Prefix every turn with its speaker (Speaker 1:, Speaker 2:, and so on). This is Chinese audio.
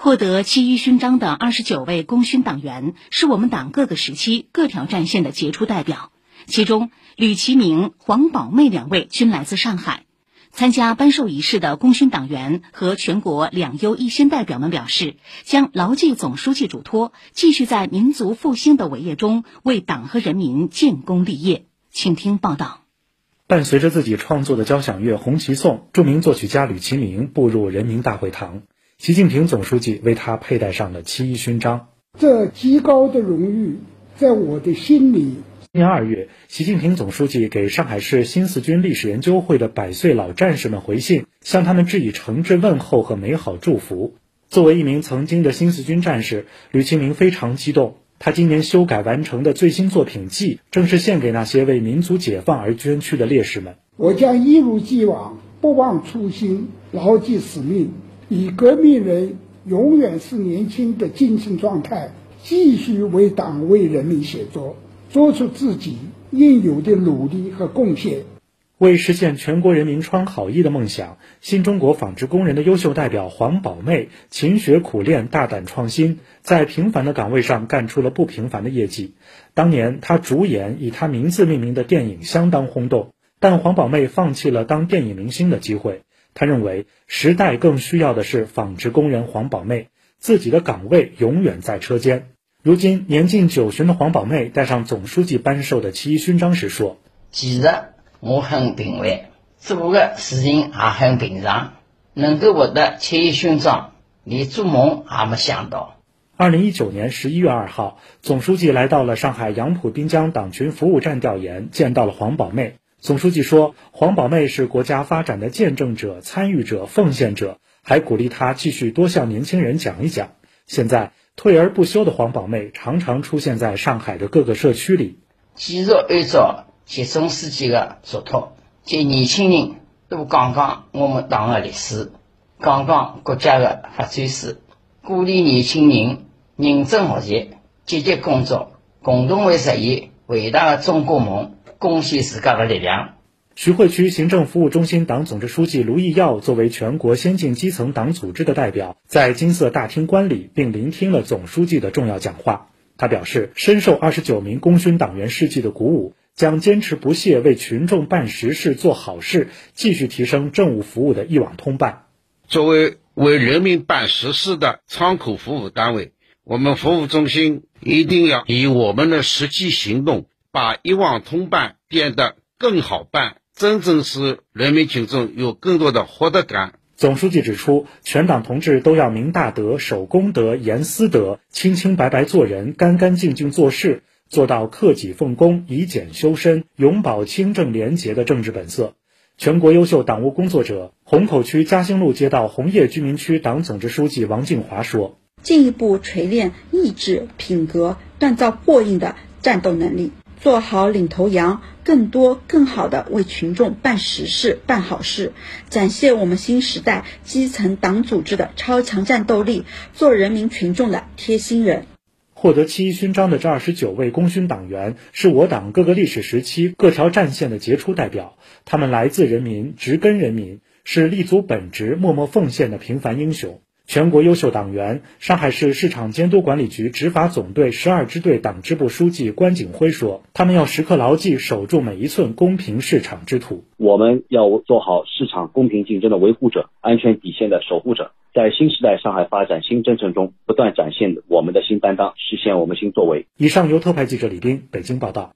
Speaker 1: 获得七一勋章的二十九位功勋党员是我们党各个时期各条战线的杰出代表，其中吕其明、黄宝妹两位均来自上海。参加颁授仪式的功勋党员和全国两优一先代表们表示，将牢记总书记嘱托，继续在民族复兴的伟业中为党和人民建功立业。请听报道。
Speaker 2: 伴随着自己创作的交响乐《红旗颂》，著名作曲家吕其明步入人民大会堂。习近平总书记为他佩戴上了七一勋章，
Speaker 3: 这极高的荣誉在我的心里。
Speaker 2: 今年二月，习近平总书记给上海市新四军历史研究会的百岁老战士们回信，向他们致以诚挚问候和美好祝福。作为一名曾经的新四军战士，吕其明非常激动。他今年修改完成的最新作品《记》，正是献给那些为民族解放而捐躯的烈士们。
Speaker 3: 我将一如既往，不忘初心，牢记使命。以革命人永远是年轻的精神状态，继续为党为人民写作，做出自己应有的努力和贡献。
Speaker 2: 为实现全国人民穿好衣的梦想，新中国纺织工人的优秀代表黄宝妹勤学苦练、大胆创新，在平凡的岗位上干出了不平凡的业绩。当年她主演以她名字命名的电影相当轰动，但黄宝妹放弃了当电影明星的机会。他认为时代更需要的是纺织工人黄宝妹，自己的岗位永远在车间。如今年近九旬的黄宝妹戴上总书记颁授的七一勋章时说：“
Speaker 4: 其实我很平凡，做的事情也很平常，能够获得七一勋章，连做梦也没想到。”
Speaker 2: 二零一九年十一月二号，总书记来到了上海杨浦滨江党群服务站调研，见到了黄宝妹。总书记说：“黄宝妹是国家发展的见证者、参与者、奉献者，还鼓励她继续多向年轻人讲一讲。现在退而不休的黄宝妹常常出现在上海的各个社区里。
Speaker 4: 继续按照习总书记的嘱托，给年轻人多讲讲我们党的历史，讲讲国家的发展史，鼓励年轻人认真学习、积极工作，共同为实现伟大的中国梦。”贡献自家的力量。
Speaker 2: 徐汇区行政服务中心党总支书记卢义耀作为全国先进基层党组织的代表，在金色大厅观礼，并聆听了总书记的重要讲话。他表示，深受二十九名功勋党员事迹的鼓舞，将坚持不懈为群众办实事、做好事，继续提升政务服务的一网通办。
Speaker 5: 作为为人民办实事的窗口服务单位，我们服务中心一定要以我们的实际行动。把一网通办变得更好办，真正使人民群众有更多的获得感。
Speaker 2: 总书记指出，全党同志都要明大德、守公德、严私德，清清白白做人，干干净净做事，做到克己奉公、以俭修身，永葆清正廉洁的政治本色。全国优秀党务工作者，虹口区嘉兴路街道红叶居民区党总支书记王静华说：“
Speaker 6: 进一步锤炼意志、品格，锻造过硬的战斗能力。”做好领头羊，更多更好的为群众办实事、办好事，展现我们新时代基层党组织的超强战斗力，做人民群众的贴心人。
Speaker 2: 获得七一勋章的这二十九位功勋党员，是我党各个历史时期各条战线的杰出代表，他们来自人民，植根人民，是立足本职、默默奉献的平凡英雄。全国优秀党员，上海市市场监督管理局执法总队十二支队党支部书记关景辉说：“他们要时刻牢记守住每一寸公平市场之土。
Speaker 7: 我们要做好市场公平竞争的维护者、安全底线的守护者，在新时代上海发展新征程中，不断展现我们的新担当，实现我们新作为。”
Speaker 2: 以上由特派记者李斌北京报道。